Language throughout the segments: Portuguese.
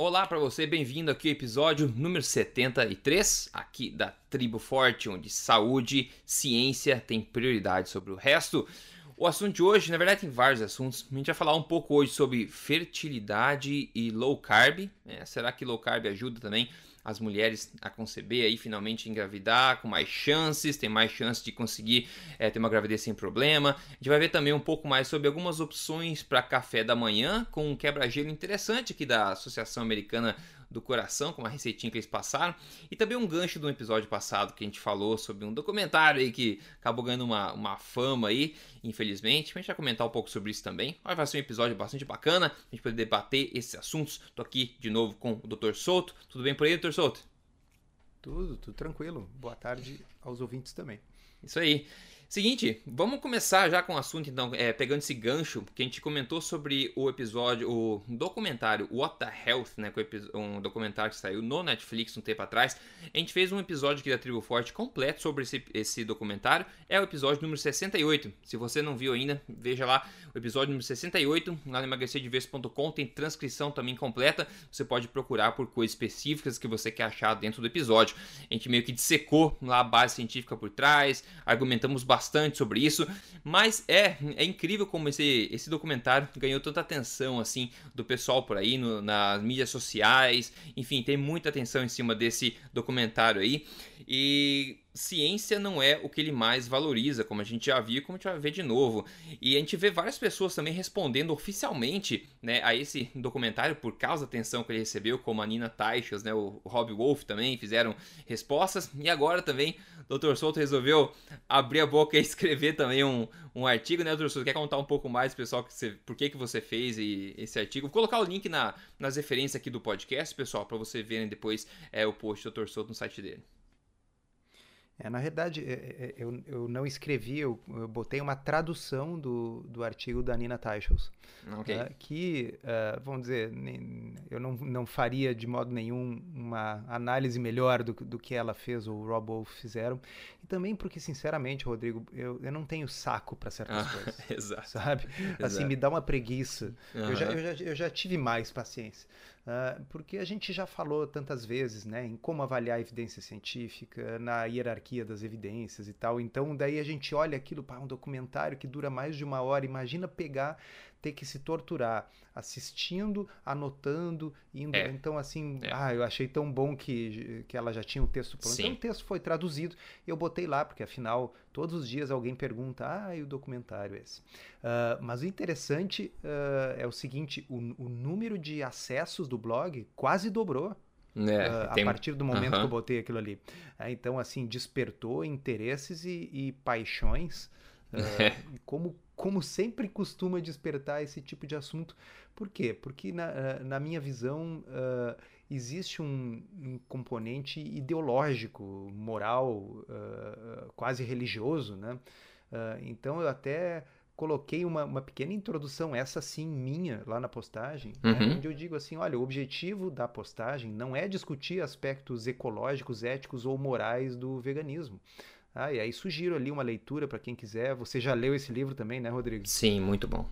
Olá para você, bem-vindo aqui ao episódio número 73, aqui da Tribo Forte, onde saúde, ciência tem prioridade sobre o resto. O assunto de hoje, na verdade, tem vários assuntos. A gente vai falar um pouco hoje sobre fertilidade e low carb. É, será que low carb ajuda também as mulheres a conceber aí finalmente engravidar com mais chances, tem mais chances de conseguir é, ter uma gravidez sem problema. A gente vai ver também um pouco mais sobre algumas opções para café da manhã com um quebra-gelo interessante aqui da Associação Americana do coração, com uma receitinha que eles passaram, e também um gancho do episódio passado que a gente falou sobre um documentário aí que acabou ganhando uma, uma fama aí, infelizmente. A gente vai comentar um pouco sobre isso também. Vai ser um episódio bastante bacana, a gente poder debater esses assuntos. Tô aqui de novo com o Dr. Souto. Tudo bem por aí, Dr. Souto? Tudo, tudo tranquilo. Boa tarde aos ouvintes também. Isso aí. Seguinte, vamos começar já com o assunto, então, é, pegando esse gancho, que a gente comentou sobre o episódio, o documentário What the Health, né, um documentário que saiu no Netflix um tempo atrás. A gente fez um episódio aqui da Tribo Forte completo sobre esse, esse documentário, é o episódio número 68. Se você não viu ainda, veja lá o episódio número 68, lá no emagrecerdeverso.com, tem transcrição também completa, você pode procurar por coisas específicas que você quer achar dentro do episódio. A gente meio que dissecou lá a base científica por trás, argumentamos bastante bastante sobre isso, mas é, é incrível como esse, esse documentário ganhou tanta atenção assim do pessoal por aí no, nas mídias sociais, enfim, tem muita atenção em cima desse documentário aí. E ciência não é o que ele mais valoriza, como a gente já viu, como a gente vai ver de novo. E a gente vê várias pessoas também respondendo oficialmente né, a esse documentário por causa da atenção que ele recebeu, como a Nina Teichels, né, o Rob Wolf também fizeram respostas. E agora também o Dr. Souto resolveu abrir a boca e escrever também um, um artigo, né, Dr. Souto? Quer contar um pouco mais, pessoal, que você, por que, que você fez e, esse artigo? Vou colocar o link na, nas referências aqui do podcast, pessoal, para você verem depois é, o post do Dr. Souto no site dele. É, na verdade, é, é, eu, eu não escrevi, eu, eu botei uma tradução do, do artigo da Nina Teichels. Okay. Uh, que, uh, vamos dizer, nem, eu não, não faria de modo nenhum uma análise melhor do, do que ela fez ou o Rob Wolf fizeram. E também porque, sinceramente, Rodrigo, eu, eu não tenho saco para certas ah, coisas. Exato. Sabe? Exato. Assim, me dá uma preguiça. Uhum. Eu, já, eu, já, eu já tive mais paciência. Uh, porque a gente já falou tantas vezes né, em como avaliar a evidência científica, na hierarquia das evidências e tal. Então, daí a gente olha aquilo para um documentário que dura mais de uma hora. Imagina pegar ter que se torturar assistindo, anotando, indo. É. Então, assim, é. ah, eu achei tão bom que, que ela já tinha o um texto pronto. Sim. Então, o texto foi traduzido eu botei lá, porque afinal, todos os dias alguém pergunta, ah, e o documentário é esse? Uh, mas o interessante uh, é o seguinte: o, o número de acessos do blog quase dobrou. É, uh, tem... A partir do momento que eu botei aquilo ali. Uh, então, assim, despertou interesses e, e paixões. Uh, como como sempre costuma despertar esse tipo de assunto. Por quê? Porque, na, eh, na minha visão, uh, existe um, um, componente ideológico, moral, uh, quase religioso, né? Uh, então, eu até coloquei uma, uma, pequena introdução, essa sim minha, lá na postagem, né? uhum. né, onde eu digo assim: olha, o objetivo da postagem não é discutir aspectos ecológicos, éticos ou morais do veganismo. Ah, e aí sugiro ali uma leitura para quem quiser. Você já leu esse livro também, né, Rodrigo? Sim, muito bom.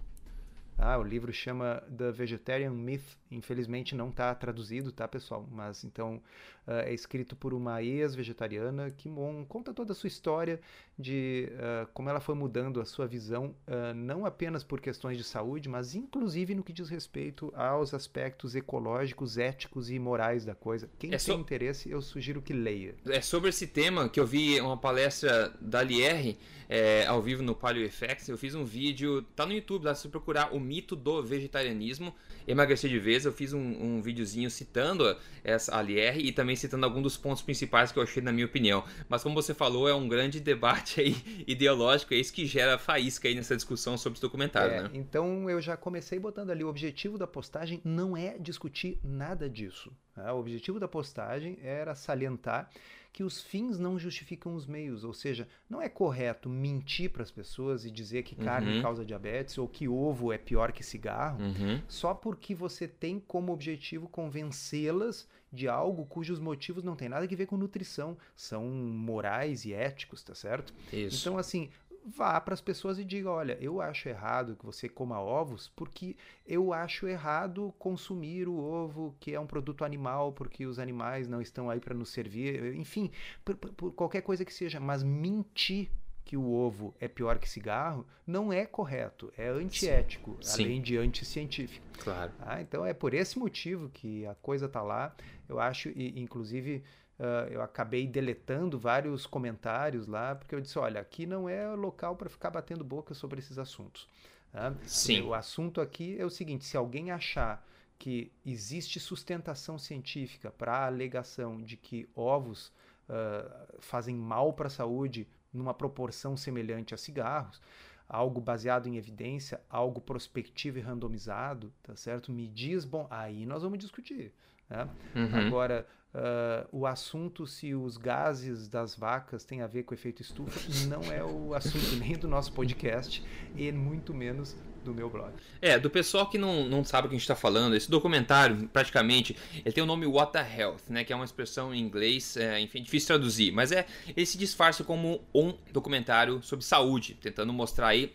Ah, o livro chama The Vegetarian Myth. Infelizmente não está traduzido, tá, pessoal? Mas então uh, é escrito por uma ex-vegetariana que conta toda a sua história de uh, como ela foi mudando a sua visão, uh, não apenas por questões de saúde, mas inclusive no que diz respeito aos aspectos ecológicos, éticos e morais da coisa. Quem é tem so... interesse, eu sugiro que leia. É sobre esse tema que eu vi uma palestra da Lierre é, ao vivo no Paleo Effects. Eu fiz um vídeo, tá no YouTube, lá se procurar o mito do vegetarianismo, emagrecer de vez. Eu fiz um, um videozinho citando essa a Lierre e também citando alguns dos pontos principais que eu achei na minha opinião. Mas como você falou, é um grande debate debate aí ideológico, é isso que gera faísca aí nessa discussão sobre esse documentário, é, né? Então eu já comecei botando ali, o objetivo da postagem não é discutir nada disso. Tá? O objetivo da postagem era salientar que os fins não justificam os meios, ou seja, não é correto mentir para as pessoas e dizer que carne uhum. causa diabetes ou que ovo é pior que cigarro, uhum. só porque você tem como objetivo convencê-las de algo cujos motivos não têm nada a ver com nutrição, são morais e éticos, tá certo? Isso. Então, assim, vá para as pessoas e diga: olha, eu acho errado que você coma ovos porque eu acho errado consumir o ovo, que é um produto animal, porque os animais não estão aí para nos servir. Enfim, por, por qualquer coisa que seja, mas mentir que o ovo é pior que cigarro não é correto, é antiético, Sim. além de anticientífico. Claro. Ah, então é por esse motivo que a coisa está lá. Eu acho, e, inclusive, uh, eu acabei deletando vários comentários lá, porque eu disse: olha, aqui não é local para ficar batendo boca sobre esses assuntos. Tá? Sim. O assunto aqui é o seguinte: se alguém achar que existe sustentação científica para a alegação de que ovos uh, fazem mal para a saúde numa proporção semelhante a cigarros, algo baseado em evidência, algo prospectivo e randomizado, tá certo? Me diz, bom, aí nós vamos discutir. Né? Uhum. Agora, uh, o assunto se os gases das vacas têm a ver com efeito estufa não é o assunto nem do nosso podcast e muito menos do meu blog. É, do pessoal que não, não sabe o que a gente está falando, esse documentário, praticamente, ele tem o nome What the Health, né? Que é uma expressão em inglês, é, enfim, difícil traduzir, mas é ele se disfarça como um documentário sobre saúde, tentando mostrar aí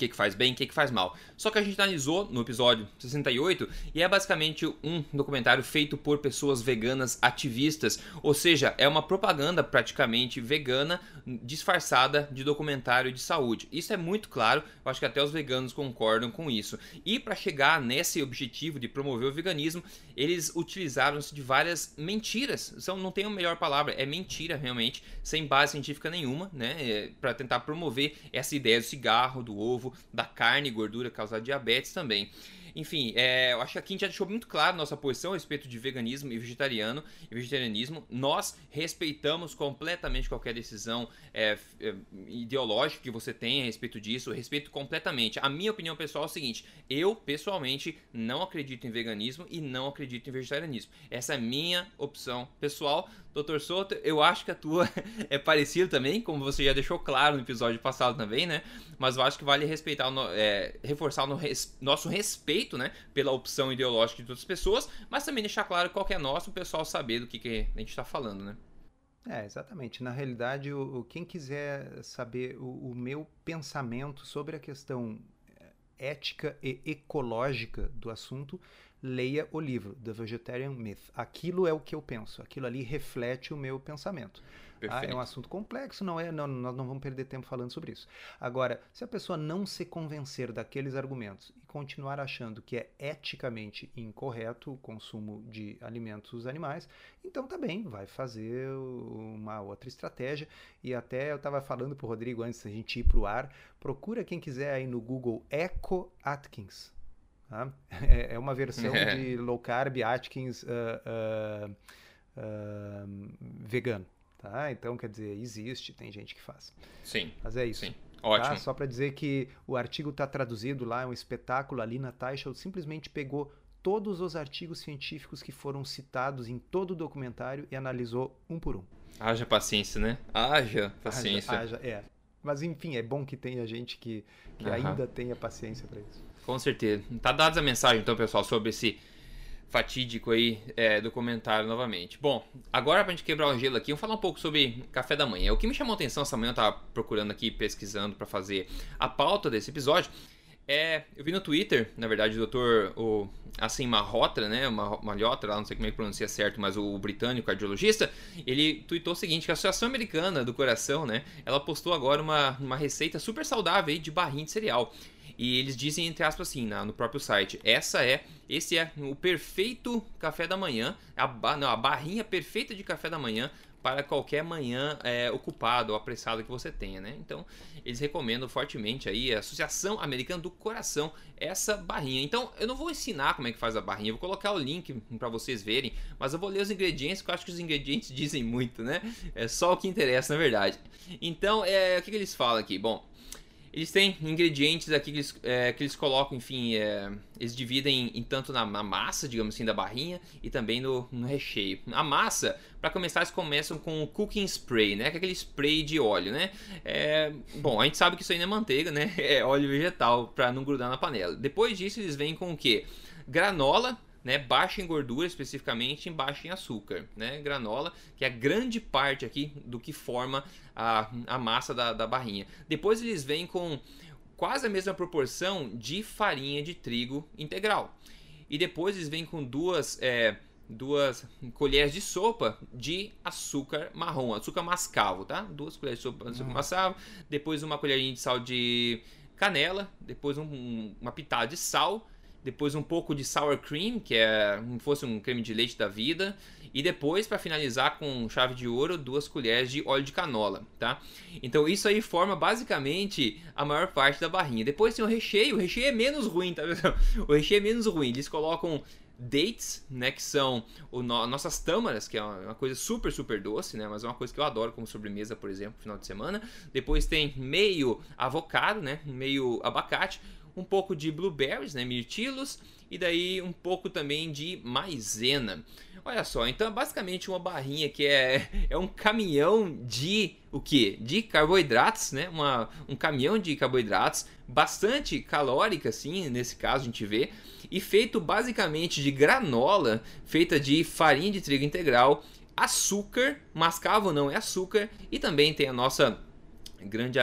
que, que faz bem, o que, que faz mal. Só que a gente analisou no episódio 68 e é basicamente um documentário feito por pessoas veganas ativistas, ou seja, é uma propaganda praticamente vegana disfarçada de documentário de saúde. Isso é muito claro, eu acho que até os veganos concordam com isso. E para chegar nesse objetivo de promover o veganismo, eles utilizaram-se de várias mentiras. São, não tem a melhor palavra, é mentira realmente, sem base científica nenhuma, né? É, para tentar promover essa ideia do cigarro, do ovo, da carne e gordura causar diabetes também. Enfim, é, eu acho que a gente já deixou muito claro nossa posição a respeito de veganismo e vegetariano e vegetarianismo. Nós respeitamos completamente qualquer decisão é, é, ideológica que você tenha a respeito disso. Respeito completamente. A minha opinião pessoal é o seguinte: eu, pessoalmente, não acredito em veganismo e não acredito em vegetarianismo. Essa é a minha opção pessoal. Doutor Souto, eu acho que a tua é parecida também, como você já deixou claro no episódio passado também, né? Mas eu acho que vale respeitar, é, reforçar o res, nosso respeito, né? Pela opção ideológica de outras pessoas, mas também deixar claro qual é nosso, o pessoal saber do que, que a gente está falando, né? É, exatamente. Na realidade, o, quem quiser saber o, o meu pensamento sobre a questão é, ética e ecológica do assunto, leia o livro The Vegetarian Myth. Aquilo é o que eu penso, aquilo ali reflete o meu pensamento. Ah, é um assunto complexo, não é? Não, nós não vamos perder tempo falando sobre isso. Agora, se a pessoa não se convencer daqueles argumentos e continuar achando que é eticamente incorreto o consumo de alimentos animais, então tá bem, vai fazer uma outra estratégia. E até eu estava falando para o Rodrigo antes da gente ir para o ar, procura quem quiser aí no Google Eco Atkins. Tá? É, é, uma versão é. de low carb Atkins uh, uh, uh, vegano. Tá? Então, quer dizer, existe, tem gente que faz. Sim. Mas é isso. Sim. Ótimo. Tá? Só para dizer que o artigo está traduzido lá, é um espetáculo ali na Taisha, simplesmente pegou todos os artigos científicos que foram citados em todo o documentário e analisou um por um. Haja paciência, né? Haja paciência. Haja, haja é. Mas enfim, é bom que tenha gente que, que uhum. ainda tenha paciência para isso. Com certeza. Tá dada a mensagem, então, pessoal, sobre esse fatídico aí é, documentário novamente. Bom, agora pra gente quebrar o gelo aqui, vamos falar um pouco sobre café da manhã. O que me chamou a atenção essa manhã, eu tava procurando aqui, pesquisando para fazer a pauta desse episódio, é, eu vi no Twitter, na verdade, o doutor o, assim, Malhotra, né, Malhotra, não sei como é que pronuncia certo, mas o, o britânico cardiologista, ele tweetou o seguinte, que a Associação Americana do Coração, né, ela postou agora uma, uma receita super saudável aí de barrinha de cereal. E eles dizem, entre aspas, assim, na, no próprio site: essa é, esse é o perfeito café da manhã, a, não, a barrinha perfeita de café da manhã para qualquer manhã é, ocupado ou apressado que você tenha, né? Então, eles recomendam fortemente aí a Associação Americana do Coração essa barrinha. Então, eu não vou ensinar como é que faz a barrinha, vou colocar o link para vocês verem, mas eu vou ler os ingredientes, porque eu acho que os ingredientes dizem muito, né? É só o que interessa, na verdade. Então, é, o que, que eles falam aqui? Bom, eles têm ingredientes aqui que eles, é, que eles colocam, enfim, é, eles dividem em tanto na, na, massa, digamos assim, da barrinha e também no, no recheio. A massa, para começar, eles começam com o cooking spray, né? Que é aquele spray de óleo, né? É, bom, a gente sabe que isso aí não é manteiga, né? É óleo vegetal para não grudar na panela. Depois disso, eles vêm com o que? Granola, né, baixa em gordura especificamente e baixa em açúcar, né, granola, que é a grande parte aqui do que forma a, a massa da, da barrinha. Depois eles vêm com quase a mesma proporção de farinha de trigo integral. E depois eles vêm com duas, é, duas colheres de sopa de açúcar marrom, açúcar mascavo, tá? Duas colheres de sopa de açúcar hum. mascavo, depois uma colherinha de sal de canela, depois um, uma pitada de sal depois um pouco de sour cream, que é como fosse um creme de leite da vida, e depois para finalizar com chave de ouro, duas colheres de óleo de canola, tá? Então isso aí forma basicamente a maior parte da barrinha. Depois tem o recheio, o recheio é menos ruim, tá? O recheio é menos ruim. Eles colocam dates, né, que são o no nossas tâmaras, que é uma coisa super, super doce, né, mas é uma coisa que eu adoro como sobremesa, por exemplo, no final de semana. Depois tem meio avocado, né, meio abacate, um pouco de blueberries, né, mirtilos, e daí um pouco também de maisena. Olha só, então é basicamente uma barrinha que é, é um caminhão de o que? De carboidratos, né? Uma, um caminhão de carboidratos, bastante calórica, assim, nesse caso a gente vê, e feito basicamente de granola, feita de farinha de trigo integral, açúcar, mascavo não é açúcar, e também tem a nossa grande,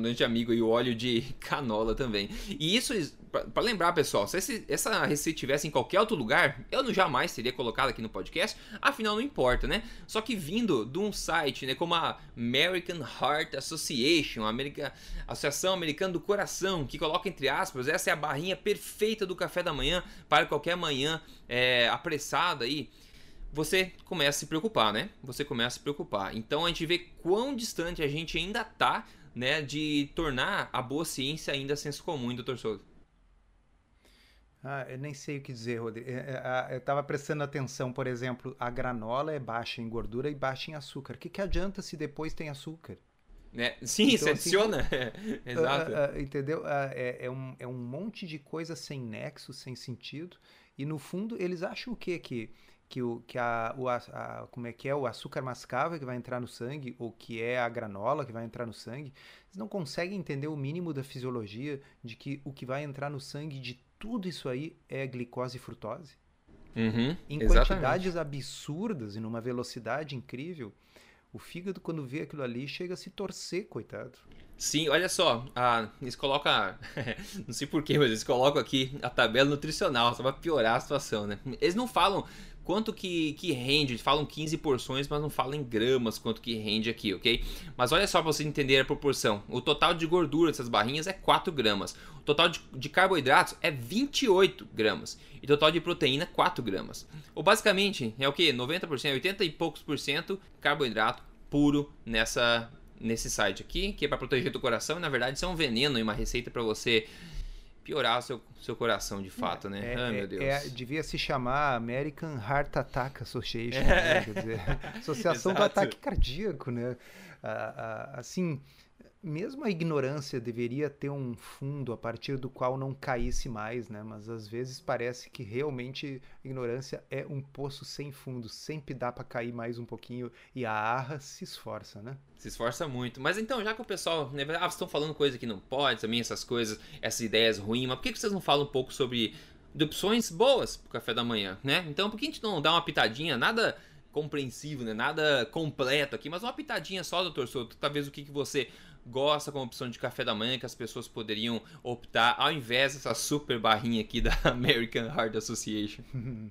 grande amigo e o óleo de canola também. E isso, para lembrar, pessoal, se esse, essa receita tivesse em qualquer outro lugar, eu não jamais teria colocado aqui no podcast, afinal não importa, né? Só que vindo de um site, né, como a American Heart Association, a America, Associação Americana do Coração, que coloca entre aspas, essa é a barrinha perfeita do café da manhã para qualquer manhã é, apressada aí você começa a se preocupar, né? Você começa a se preocupar. Então a gente vê quão distante a gente ainda tá, né, de tornar a boa ciência ainda senso comum, doutor Souza. Ah, eu nem sei o que dizer, Rodrigo. É, é, eu estava prestando atenção, por exemplo, a granola é baixa em gordura e baixa em açúcar. O que, que adianta se depois tem açúcar? É, sim, então, você assim, adiciona. Exato. Uh, uh, entendeu? Uh, é, é, um, é um monte de coisa sem nexo, sem sentido. E no fundo, eles acham o quê? Que que o que a, o, a, como é que é o açúcar mascavo que vai entrar no sangue ou que é a granola que vai entrar no sangue, eles não conseguem entender o mínimo da fisiologia de que o que vai entrar no sangue de tudo isso aí é glicose e frutose. Uhum, em exatamente. quantidades absurdas e numa velocidade incrível, o fígado quando vê aquilo ali chega a se torcer, coitado. Sim, olha só, a, eles colocam, não sei porquê, mas eles colocam aqui a tabela nutricional, só para piorar a situação, né? Eles não falam quanto que, que rende. Falam 15 porções, mas não falam em gramas quanto que rende aqui, ok? Mas olha só para você entender a proporção. O total de gordura dessas barrinhas é 4 gramas. O total de, de carboidratos é 28 gramas. E o total de proteína 4 gramas. Ou basicamente é o que? 90%, 80 e poucos por cento carboidrato puro nessa nesse site aqui, que é para proteger o coração, e na verdade isso é um veneno e uma receita para você piorar o seu, seu coração de fato, né? É, Ai, meu é, Deus. É, devia se chamar American Heart Attack Association, né? Quer dizer, Associação do Ataque Cardíaco, né? Ah, ah, assim, mesmo a ignorância deveria ter um fundo a partir do qual não caísse mais, né? Mas às vezes parece que realmente a ignorância é um poço sem fundo, sempre dá para cair mais um pouquinho e a arra se esforça, né? Se esforça muito. Mas então, já que o pessoal, né, ah, vocês estão falando coisa que não pode, também essas coisas, essas ideias ruins, mas por que vocês não falam um pouco sobre de opções boas pro café da manhã, né? Então, por que a gente não dá uma pitadinha, nada compreensivo, né? Nada completo aqui, mas uma pitadinha só, doutor Souto, talvez o que, que você gosta como opção de café da manhã que as pessoas poderiam optar ao invés dessa super barrinha aqui da American Heart Association?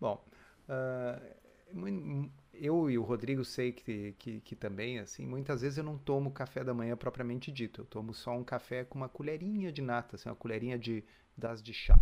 Bom, uh, eu e o Rodrigo sei que, que, que, também, assim, muitas vezes eu não tomo café da manhã propriamente dito. Eu tomo só um café com uma colherinha de nata, assim, uma colherinha de, das de chá.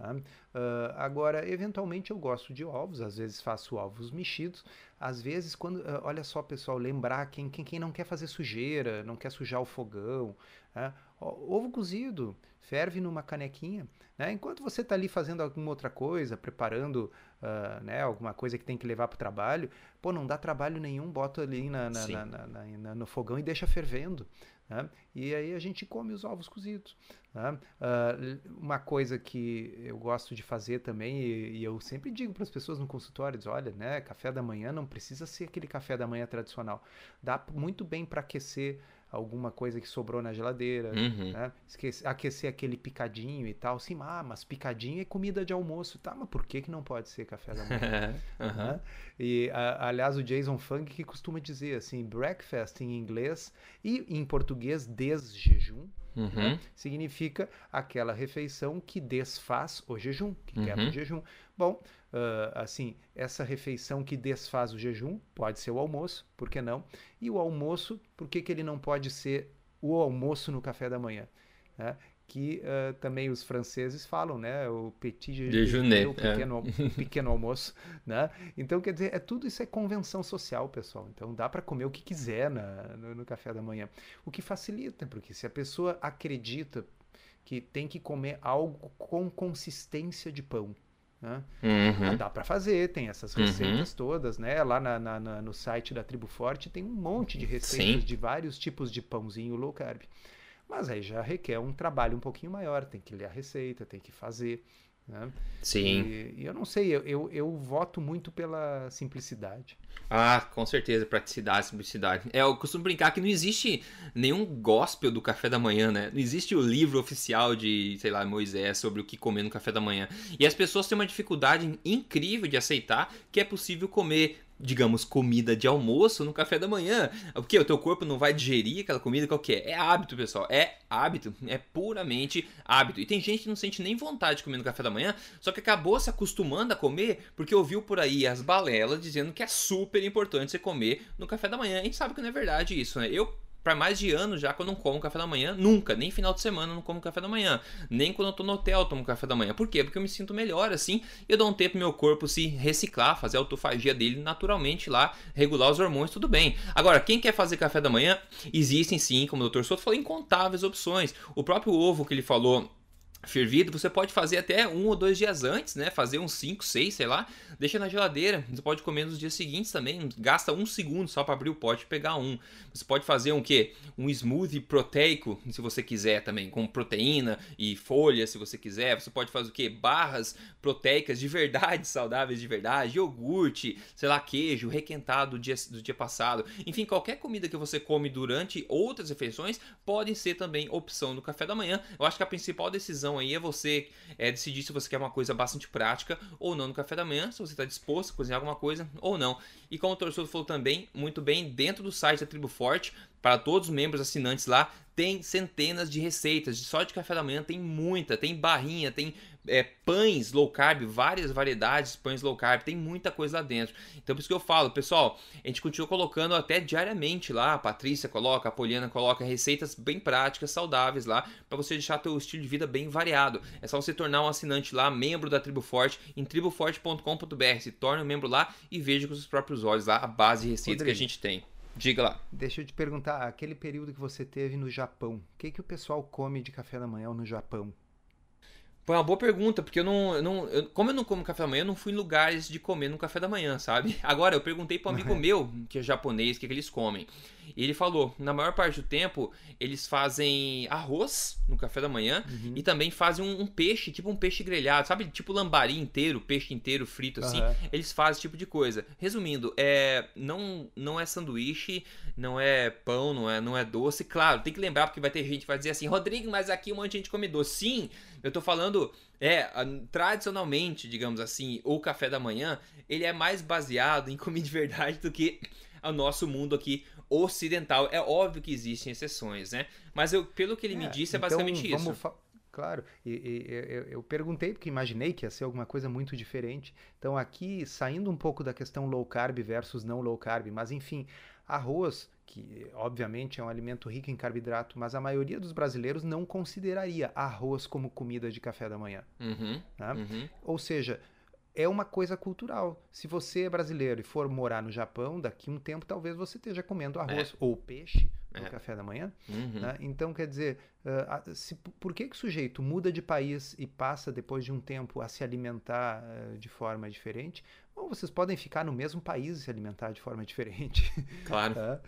Tá? Uh, agora, eventualmente eu gosto de ovos, às vezes faço ovos mexidos, às vezes quando, uh, olha só pessoal, lembrar quem, quem, quem não quer fazer sujeira, não quer sujar o fogão, uh, ovo cozido, ferve numa canequinha, né? enquanto você está ali fazendo alguma outra coisa, preparando uh, né, alguma coisa que tem que levar para o trabalho, pô, não dá trabalho nenhum, bota ali na, na, na, na no fogão e deixa fervendo. Né? E aí a gente come os ovos cozidos. Né? Uh, uma coisa que eu gosto de fazer também, e, e eu sempre digo para as pessoas no consultório, diz, olha, né, café da manhã não precisa ser aquele café da manhã tradicional. Dá muito bem para aquecer alguma coisa que sobrou na geladeira, uhum. né? Esquecer, aquecer aquele picadinho e tal. Sim, ah, mas picadinho é comida de almoço, tá? Mas por que, que não pode ser café da manhã? uhum. né? E, a, aliás, o Jason Funk que costuma dizer assim, breakfast em inglês e em português desjejum? Uhum. Né? significa aquela refeição que desfaz o jejum, que uhum. quebra o jejum. Bom, uh, assim, essa refeição que desfaz o jejum pode ser o almoço, por que não? E o almoço, por que, que ele não pode ser o almoço no café da manhã? Né? Que uh, também os franceses falam, né? O petit déjeuner, o pequeno, é. pequeno almoço, né? Então, quer dizer, é tudo isso é convenção social, pessoal. Então, dá para comer o que quiser na, no, no, café da manhã. O que facilita, porque se a pessoa acredita que tem que comer algo com consistência de pão, né? Uhum. Dá para fazer, tem essas uhum. receitas uhum. todas, né? Lá na, na, na, no site da Tribo Forte tem um monte de receitas Sim. de vários tipos de pãozinho low carb. Mas aí já requer um trabalho um pouquinho maior, tem que ler a receita, tem que fazer. Né? Sim. E, e, eu não sei, eu, eu, eu, voto muito pela simplicidade. Ah, com certeza, praticidade, simplicidade. É, eu costumo brincar que não existe nenhum gospel do café da manhã, né? Não existe o livro oficial de, sei lá, Moisés sobre o que comer no café da manhã. E as pessoas têm uma dificuldade incrível de aceitar que é possível comer digamos, comida de almoço no café da manhã. O que? O teu corpo não vai digerir aquela comida? Qual que é? É hábito, pessoal. É hábito. É puramente hábito. E tem gente que não sente nem vontade de comer no café da manhã, só que acabou se acostumando a comer porque ouviu por aí as balelas dizendo que é super importante você comer no café da manhã. A gente sabe que não é verdade isso, né? Eu para mais de ano já que eu não como café da manhã, nunca, nem final de semana eu não como café da manhã, nem quando eu tô no hotel eu tomo café da manhã. Por quê? Porque eu me sinto melhor assim, eu dou um tempo pro meu corpo se reciclar, fazer a autofagia dele naturalmente lá, regular os hormônios, tudo bem. Agora, quem quer fazer café da manhã, existem sim, como o Dr. Soto falou, incontáveis opções. O próprio ovo que ele falou fervido, você pode fazer até um ou dois dias antes, né? Fazer uns 5, 6, sei lá. Deixa na geladeira. Você pode comer nos dias seguintes também. Gasta um segundo só para abrir o pote e pegar um. Você pode fazer um quê? Um smoothie proteico, se você quiser também, com proteína e folha, se você quiser. Você pode fazer o quê? Barras proteicas de verdade, saudáveis de verdade, iogurte, sei lá, queijo requentado do dia, do dia passado. Enfim, qualquer comida que você come durante outras refeições pode ser também opção no café da manhã. Eu acho que a principal decisão decisão aí é você é, decidir se você quer uma coisa bastante prática ou não no café da manhã, se você está disposto a cozinhar alguma coisa ou não. E como o torcedor falou também, muito bem, dentro do site da Tribo Forte, para todos os membros assinantes lá, tem centenas de receitas. Só de café da manhã tem muita, tem barrinha, tem é, pães low carb, várias variedades de pães low carb, tem muita coisa lá dentro. Então por isso que eu falo, pessoal, a gente continua colocando até diariamente lá, a Patrícia coloca, a Poliana coloca receitas bem práticas, saudáveis lá, para você deixar teu estilo de vida bem variado. É só você tornar um assinante lá, membro da Tribo Forte, em triboforte.com.br, se torne um membro lá e veja com seus próprios olhos lá a base de receitas Rodrigo, que a gente tem. Diga lá. Deixa eu te perguntar, aquele período que você teve no Japão, o que, que o pessoal come de café da manhã no Japão? Foi uma boa pergunta, porque eu não. Eu não eu, como eu não como café da manhã, eu não fui em lugares de comer no café da manhã, sabe? Agora, eu perguntei para um amigo meu, que é japonês, o que, que eles comem. E ele falou: na maior parte do tempo, eles fazem arroz no café da manhã uhum. e também fazem um, um, peixe, tipo um peixe grelhado, sabe? Tipo lambari inteiro, peixe inteiro frito assim. Uhum. Eles fazem esse tipo de coisa. Resumindo, é não, não é sanduíche, não é pão, não é, não é doce. Claro, tem que lembrar, porque vai ter gente que vai dizer assim: Rodrigo, mas aqui um monte de gente come doce. Sim, eu tô falando. É, tradicionalmente, digamos assim, o café da manhã, ele é mais baseado em comida de verdade do que o nosso mundo aqui ocidental. É óbvio que existem exceções, né? Mas eu, pelo que ele é, me disse, é então basicamente isso. Claro, e, e, eu, eu, perguntei porque imaginei que ia ser alguma coisa muito diferente. Então, aqui, saindo um pouco da questão low carb versus não low carb, mas enfim, arroz, que obviamente é um alimento rico em carboidrato, mas a maioria dos brasileiros não consideraria arroz como comida de café da manhã. Uhum, né? uhum. Ou seja, é uma coisa cultural. Se você é brasileiro e for morar no Japão, daqui a um tempo talvez você esteja comendo arroz é. ou peixe no é. café da manhã. Uhum. Né? Então, quer dizer, uh, se, por que, que o sujeito muda de país e passa, depois de um tempo, a se alimentar uh, de forma diferente? Bom, vocês podem ficar no mesmo país e se alimentar de forma diferente. Claro. uh,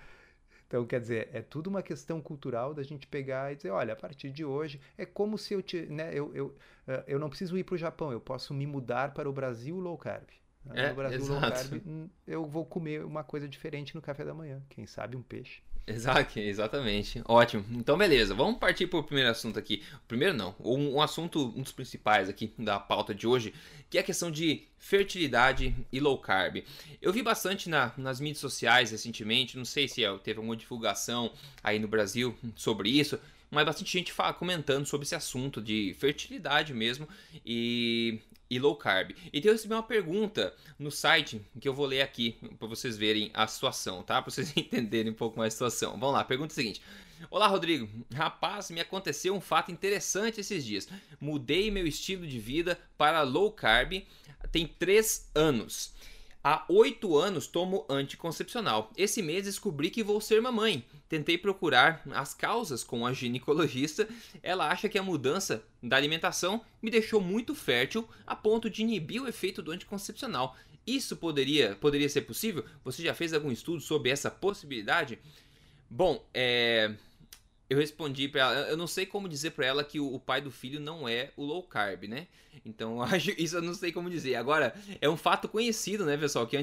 Então, quer dizer, é tudo uma questão cultural da gente pegar e dizer, olha, a partir de hoje é como se eu te, né, eu, eu, eh, eu não preciso ir para o Japão, eu posso me mudar para o Brasil low carb. É, no Brasil, exato. low carb, hum, eu vou comer uma coisa diferente no café da manhã. Quem sabe um peixe. Exato, exatamente. Ótimo. Então, beleza. Vamos partir para o primeiro assunto aqui. Primeiro não. Um, um, assunto, um dos principais aqui da pauta de hoje, que é a questão de fertilidade e low carb. Eu vi bastante na, nas mídias sociais recentemente, não sei se é, teve alguma divulgação aí no Brasil sobre isso, mas bastante gente fala, comentando sobre esse assunto de fertilidade mesmo e e low carb. Então eu recebi uma pergunta no site que eu vou ler aqui para vocês verem a situação, tá? Para vocês entenderem um pouco mais a situação. Vamos lá, pergunta é seguinte: Olá, Rodrigo. Rapaz, me aconteceu um fato interessante esses dias. Mudei meu estilo de vida para low carb tem três anos. Há oito anos tomo anticoncepcional. Esse mês descobri que vou ser mamãe. Tentei procurar as causas com a ginecologista. Ela acha que a mudança da alimentação me deixou muito fértil a ponto de inibir o efeito do anticoncepcional. Isso poderia, poderia ser possível? Você já fez algum estudo sobre essa possibilidade? Bom, é eu respondi para ela, eu não sei como dizer para ela que o, pai do filho não é o low carb, né? Então, isso eu não sei como dizer. Agora, é um fato conhecido, né, pessoal, que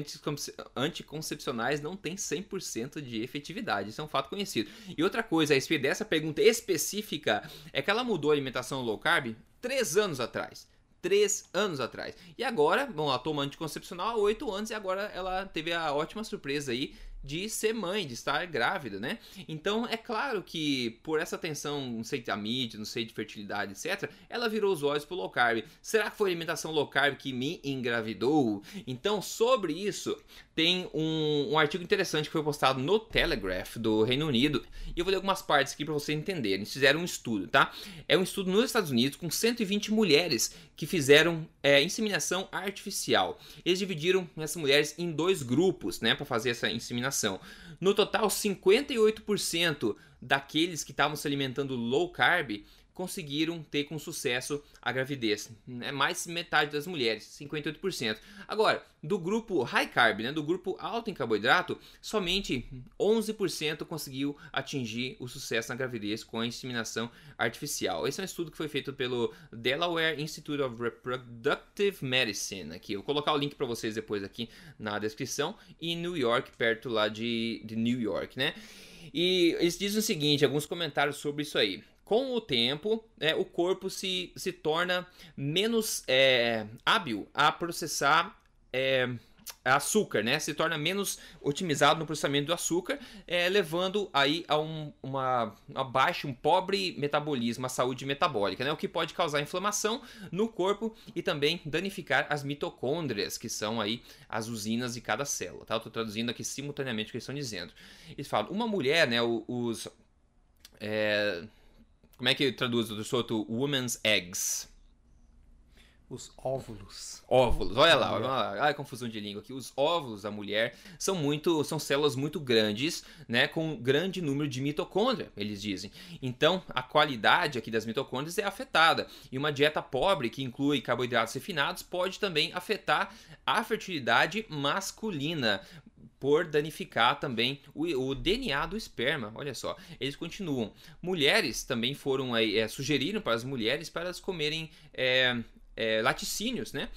anticoncepcionais não tem 100% de efetividade. Isso é um fato conhecido. E outra coisa a respeito dessa pergunta específica é que ela mudou a alimentação low carb três anos atrás três anos atrás. E agora, bom, ela toma anticoncepcional há oito anos e agora ela teve a ótima surpresa aí de ser mãe, de estar grávida, né? Então é claro que por essa atenção, não sei da mídia, não sei de fertilidade, etc., ela virou os olhos pro low carb. Será que foi a alimentação low carb que me engravidou? Então, sobre isso, tem um, um artigo interessante que foi postado no Telegraph do Reino Unido. E eu vou ler algumas partes aqui para vocês entenderem. Eles fizeram um estudo, tá? É um estudo nos Estados Unidos com 120 mulheres que fizeram é, inseminação artificial. Eles dividiram essas mulheres em dois grupos, né, para fazer essa inseminação. No total, 58% daqueles que estavam se alimentando low carb conseguiram ter com sucesso a gravidez. É mais metade das mulheres, 58%. Agora, do grupo high carb, né, do grupo alto em carboidrato, somente 11% conseguiu atingir o sucesso na gravidez com a inseminação artificial. Esse é um estudo que foi feito pelo Delaware Institute of Reproductive Medicine. Aqui, eu vou colocar o link para vocês depois aqui na descrição. E New York, perto lá de, de New York, né? E eles dizem o seguinte, alguns comentários sobre isso aí com o tempo, é, o corpo se, se torna menos é, hábil a processar é, açúcar, né? Se torna menos otimizado no processamento do açúcar, é, levando aí a um, uma, uma baixa, um pobre metabolismo, a saúde metabólica, né? O que pode causar inflamação no corpo e também danificar as mitocôndrias, que são aí as usinas de cada célula, tá? Eu tô traduzindo aqui simultaneamente o que eles estão dizendo. Eles falam, uma mulher, né? Os... É, como é que traduz o solto woman's eggs? Os óvulos. Óvulos, olha lá, olha lá. Ai, confusão de língua aqui. Os óvulos da mulher são muito, são células muito grandes, né, com grande número de mitocôndria, eles dizem. Então, a qualidade aqui das mitocôndrias é afetada. E uma dieta pobre que inclui carboidratos refinados pode também afetar a fertilidade masculina por danificar também o, o, DNA do esperma. Olha só, eles continuam. Mulheres também foram é, sugeriram para as mulheres para elas comerem é, é, laticínios, né?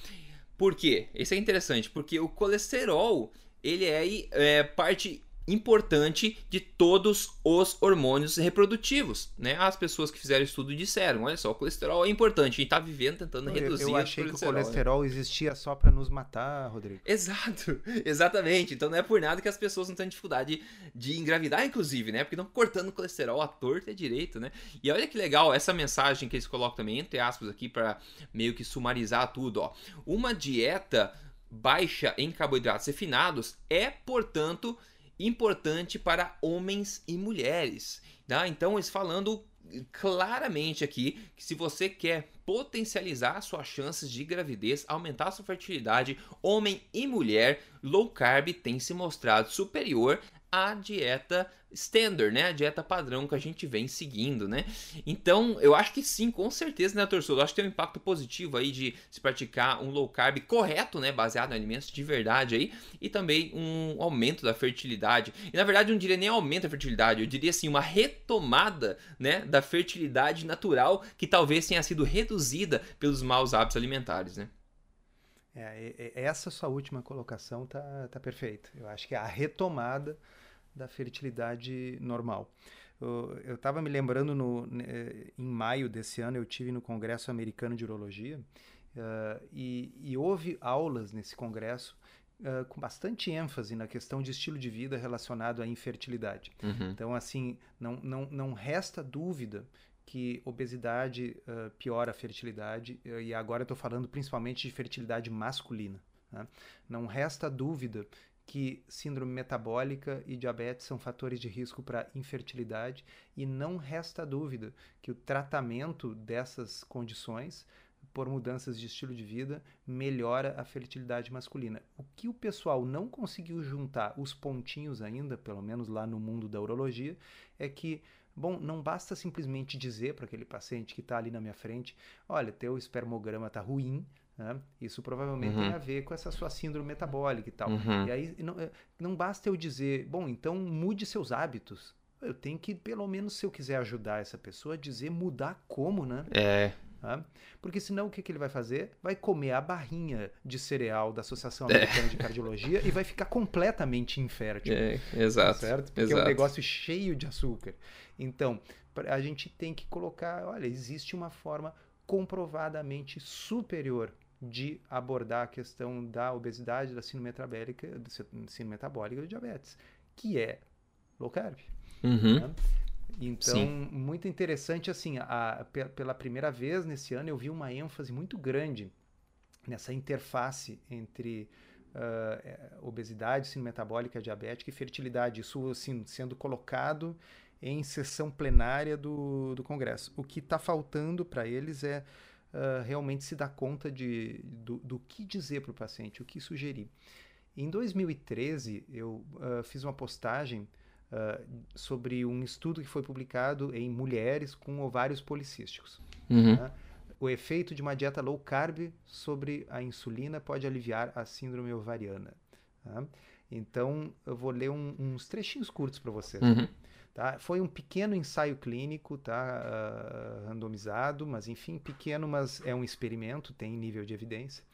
Por quê? Isso é interessante, porque o colesterol ele é, é parte importante de todos os hormônios reprodutivos, né? As pessoas que fizeram estudo disseram, olha só, o colesterol é importante, a gente tá vivendo tentando eu, reduzir Eu achei que o colesterol né? existia só para nos matar, Rodrigo. Exato, exatamente. Então não é por nada que as pessoas não têm dificuldade de engravidar, inclusive, né? Porque estão cortando o colesterol à torta e direito, né? E olha que legal essa mensagem que eles colocam também, entre aspas, aqui para meio que sumarizar tudo, ó. Uma dieta baixa em carboidratos refinados é, portanto, importante para homens e mulheres. Tá? Então, eles falando claramente aqui que se você quer potencializar suas chances de gravidez, aumentar sua fertilidade, homem e mulher, low carb tem se mostrado superior à dieta standard, né? A dieta padrão que a gente vem seguindo, né? Então, eu acho que sim, com certeza, né, torcedor? Eu acho que tem um impacto positivo aí de se praticar um low carb correto, né? Baseado em alimentos de verdade aí. E também um aumento da fertilidade. E na verdade, eu não diria nem aumento da fertilidade, eu diria assim, uma retomada, né? Da fertilidade natural que talvez tenha sido reduzida pelos maus hábitos alimentares, né? É, essa sua última colocação tá, tá perfeita. Eu acho que a retomada da fertilidade normal. Eu estava me lembrando no, em maio desse ano, eu tive no Congresso Americano de Urologia uh, e, e, houve aulas nesse congresso uh, com bastante ênfase na questão de estilo de vida relacionado à infertilidade. Uhum. Então, assim, não, não, não resta dúvida que obesidade uh, piora a fertilidade, e agora eu estou falando principalmente de fertilidade masculina. Né? Não resta dúvida que síndrome metabólica e diabetes são fatores de risco para infertilidade, e não resta dúvida que o tratamento dessas condições por mudanças de estilo de vida melhora a fertilidade masculina. O que o pessoal não conseguiu juntar os pontinhos ainda, pelo menos lá no mundo da urologia, é que Bom, não basta simplesmente dizer para aquele paciente que está ali na minha frente: olha, teu espermograma está ruim, né? Isso provavelmente uhum. tem a ver com essa sua síndrome metabólica e tal. Uhum. E aí não, eh, não basta eu dizer, bom, então mude seus hábitos. Eu tenho que, pelo menos, se eu quiser ajudar essa pessoa, dizer mudar como, né? É. Tá? Porque senão o que, que ele vai fazer? Vai comer a barrinha de cereal da Associação é. Americana é. de Cardiologia e vai ficar completamente infértil. É, exato. Certo? Porque exato. é um negócio cheio de açúcar. Então, a gente tem que colocar, olha, existe uma forma comprovadamente superior de abordar a questão da obesidade, da síndrome metabólica, síndrome metabólica e do diabetes, que é low carb. Uhum. Né? Então, Sim. muito interessante, assim, a, pela primeira vez nesse ano eu vi uma ênfase muito grande nessa interface entre uh, obesidade, síndrome metabólica, diabética e fertilidade. Isso, assim, sendo colocado em sessão plenária do, do Congresso. O que está faltando para eles é uh, realmente se dar conta de, do, do que dizer para o paciente, o que sugerir. Em 2013, eu uh, fiz uma postagem uh, sobre um estudo que foi publicado em mulheres com ovários policísticos. Uhum. Né? O efeito de uma dieta low carb sobre a insulina pode aliviar a síndrome ovariana. Tá? Então, eu vou ler um, uns trechinhos curtos para vocês. Uhum. Tá? Foi um pequeno ensaio clínico, tá? Uh, randomizado, mas enfim, pequeno, mas é um experimento, tem nível de evidência.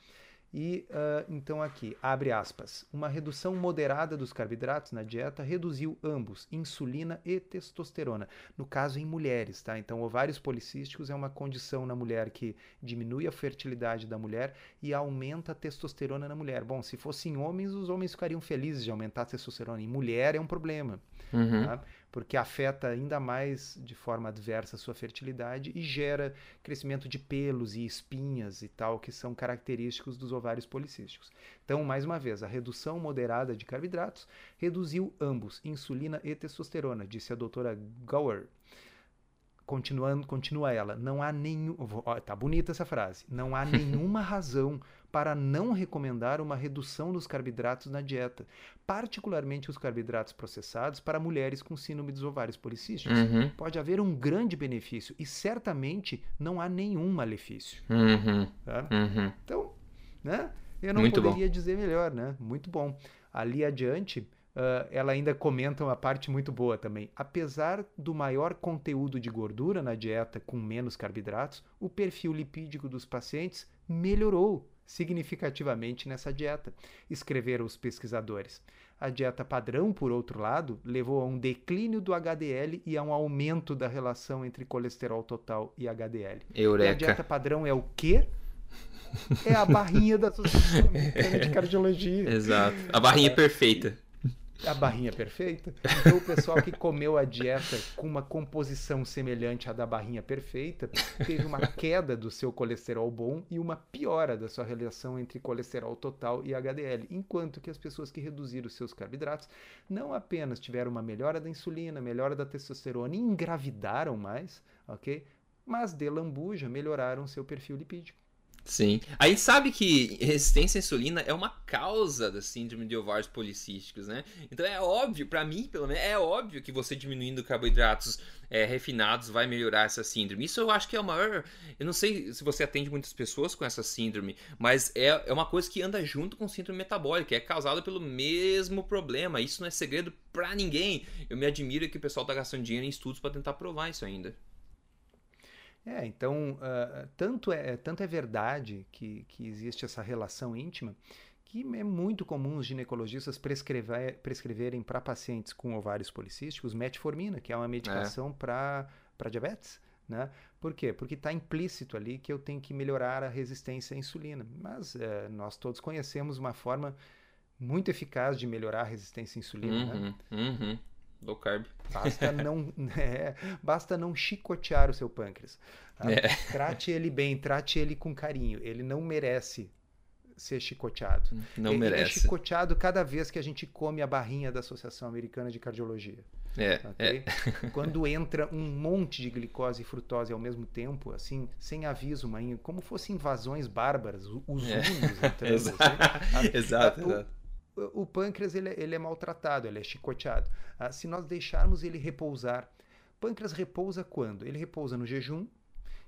E uh, então aqui, abre aspas, uma redução moderada dos carboidratos na dieta reduziu ambos, insulina e testosterona, no caso em mulheres, tá? Então, ovários policísticos é uma condição na mulher que diminui a fertilidade da mulher e aumenta a testosterona na mulher. Bom, se fossem homens, os homens ficariam felizes de aumentar a testosterona. Em mulher é um problema, uhum. tá? Porque afeta ainda mais de forma adversa a sua fertilidade e gera crescimento de pelos e espinhas e tal, que são característicos dos ovários policísticos. Então, mais uma vez, a redução moderada de carboidratos reduziu ambos, insulina e testosterona, disse a doutora Gower. Continuando, continua ela, não há nenhum, tá bonita essa frase, não há nenhuma razão para não recomendar uma redução dos carboidratos na dieta, particularmente os carboidratos processados para mulheres com síndrome dos ovários policísticos. Uhum. Pode haver um grande benefício e certamente não há nenhum malefício. Uhum. Tá? Uhum. Então, né? Eu não Muito poderia bom. dizer melhor, né? Muito bom. Ali adiante, Uh, ela ainda comenta uma parte muito boa também. Apesar do maior conteúdo de gordura na dieta com menos carboidratos, o perfil lipídico dos pacientes melhorou significativamente nessa dieta, escreveram os pesquisadores. A dieta padrão, por outro lado, levou a um declínio do HDL e a um aumento da relação entre colesterol total e HDL. Eureka. E a dieta padrão é o quê? É a barrinha da Associação Americana de Cardiologia. Exato. A barrinha é. perfeita a barrinha perfeita. Então, o pessoal que comeu a dieta com uma composição semelhante à da barrinha perfeita teve uma queda do seu colesterol bom e uma piora da sua relação entre colesterol total e HDL. Enquanto que as pessoas que reduziram seus carboidratos não apenas tiveram uma melhora da insulina, melhora da testosterona e engravidaram mais, ok? Mas de lambuja melhoraram seu perfil lipídico. Sim. A gente sabe que resistência à insulina é uma causa da síndrome de ovários policísticos, né? Então é óbvio, para mim, pelo menos, é óbvio que você diminuindo carboidratos é, refinados vai melhorar essa síndrome. Isso eu acho que é o maior. Eu não sei se você atende muitas pessoas com essa síndrome, mas é, é uma coisa que anda junto com síndrome metabólica, é causada pelo mesmo problema. Isso não é segredo para ninguém. Eu me admiro que o pessoal tá gastando dinheiro em estudos para tentar provar isso ainda. É, então, uh, tanto, é, tanto é verdade que, que existe essa relação íntima que é muito comum os ginecologistas prescrever, prescreverem para pacientes com ovários policísticos metformina, que é uma medicação é. para diabetes. Né? Por quê? Porque está implícito ali que eu tenho que melhorar a resistência à insulina. Mas é, nós todos conhecemos uma forma muito eficaz de melhorar a resistência à insulina. Uhum, né? uhum. Low carb. Basta não, é, basta não chicotear o seu pâncreas. Tá? É. Trate ele bem, trate ele com carinho. Ele não merece ser chicoteado. Não ele é merece. é chicoteado cada vez que a gente come a barrinha da Associação Americana de Cardiologia. É, okay? é. Quando entra um monte de glicose e frutose ao mesmo tempo, assim, sem aviso, mãe, como fossem invasões bárbaras, os é. entrando. exato, assim, exato, o, exato. O, pâncreas ele, ele, é maltratado, ele é chicoteado. Ah, se nós deixarmos ele repousar, pâncreas repousa quando? Ele repousa no jejum,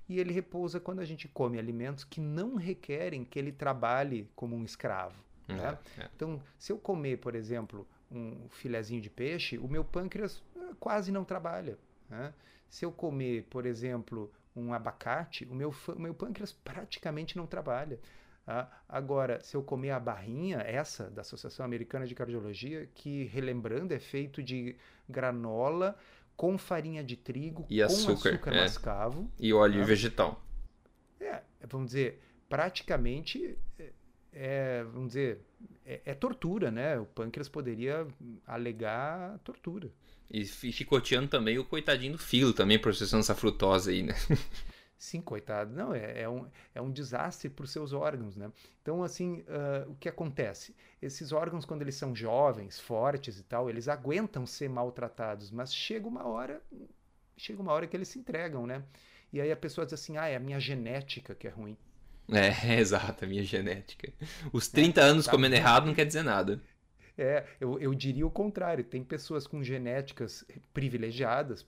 e ele repousa quando a gente come alimentos que não requerem que ele trabalhe como um escravo. É, né? é. Então, se eu comer, por exemplo, um filezinho de peixe, o meu pâncreas eh, quase não trabalha. Né? Se eu comer, por exemplo, um abacate, o meu, o meu pâncreas praticamente não trabalha. Ah, agora, se eu comer a barrinha, essa da Associação Americana de Cardiologia, que, relembrando, é feito de granola com farinha de trigo, e com açúcar, açúcar é. mascavo. E óleo né? vegetal. É, vamos dizer, praticamente, é, é vamos dizer, é, é, tortura, né? O pâncreas poderia alegar tortura. E chicoteando também o coitadinho do filo, também processando essa frutose aí, né? Sim, coitado. Não, é, é, um, é um desastre para os seus órgãos, né? Então, assim, uh, o que acontece? Esses órgãos, quando eles são jovens, fortes e tal, eles aguentam ser maltratados, mas chega uma hora, chega uma hora que eles se entregam, né? E aí a pessoa diz assim, ah, é a minha genética que é ruim. É, exato, a minha genética. Os 30 é, anos tá comendo errado não quer dizer nada. É, eu, eu diria o contrário. Tem pessoas com genéticas privilegiadas,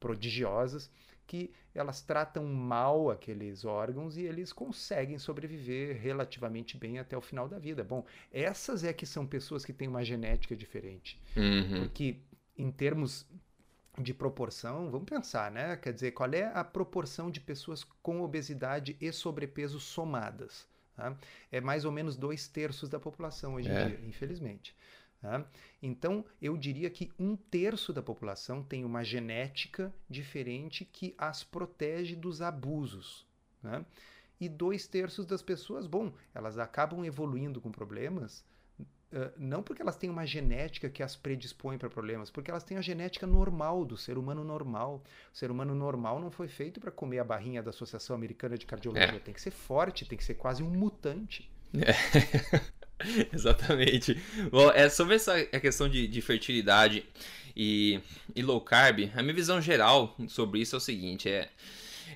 prodigiosas, que elas tratam mal aqueles órgãos e eles conseguem sobreviver relativamente bem até o final da vida. Bom, essas é que são pessoas que têm uma genética diferente. Uhum. Porque, em termos de proporção, vamos pensar, né? Quer dizer, qual é a proporção de pessoas com obesidade e sobrepeso somadas? Tá? É mais ou menos dois terços da população hoje é. em dia, infelizmente. Tá? Então, eu diria que um terço da população tem uma genética diferente que as protege dos abusos. Né? E dois terços das pessoas, bom, elas acabam evoluindo com problemas, uh, não porque elas têm uma genética que as predispõe para problemas, porque elas têm a genética normal do ser humano normal. O ser humano normal não foi feito para comer a barrinha da Associação Americana de Cardiologia. É. Tem que ser forte, tem que ser quase um mutante. É. Exatamente. Bom, é sobre essa questão de, de fertilidade e, e, low carb, a minha visão geral sobre isso é o seguinte: é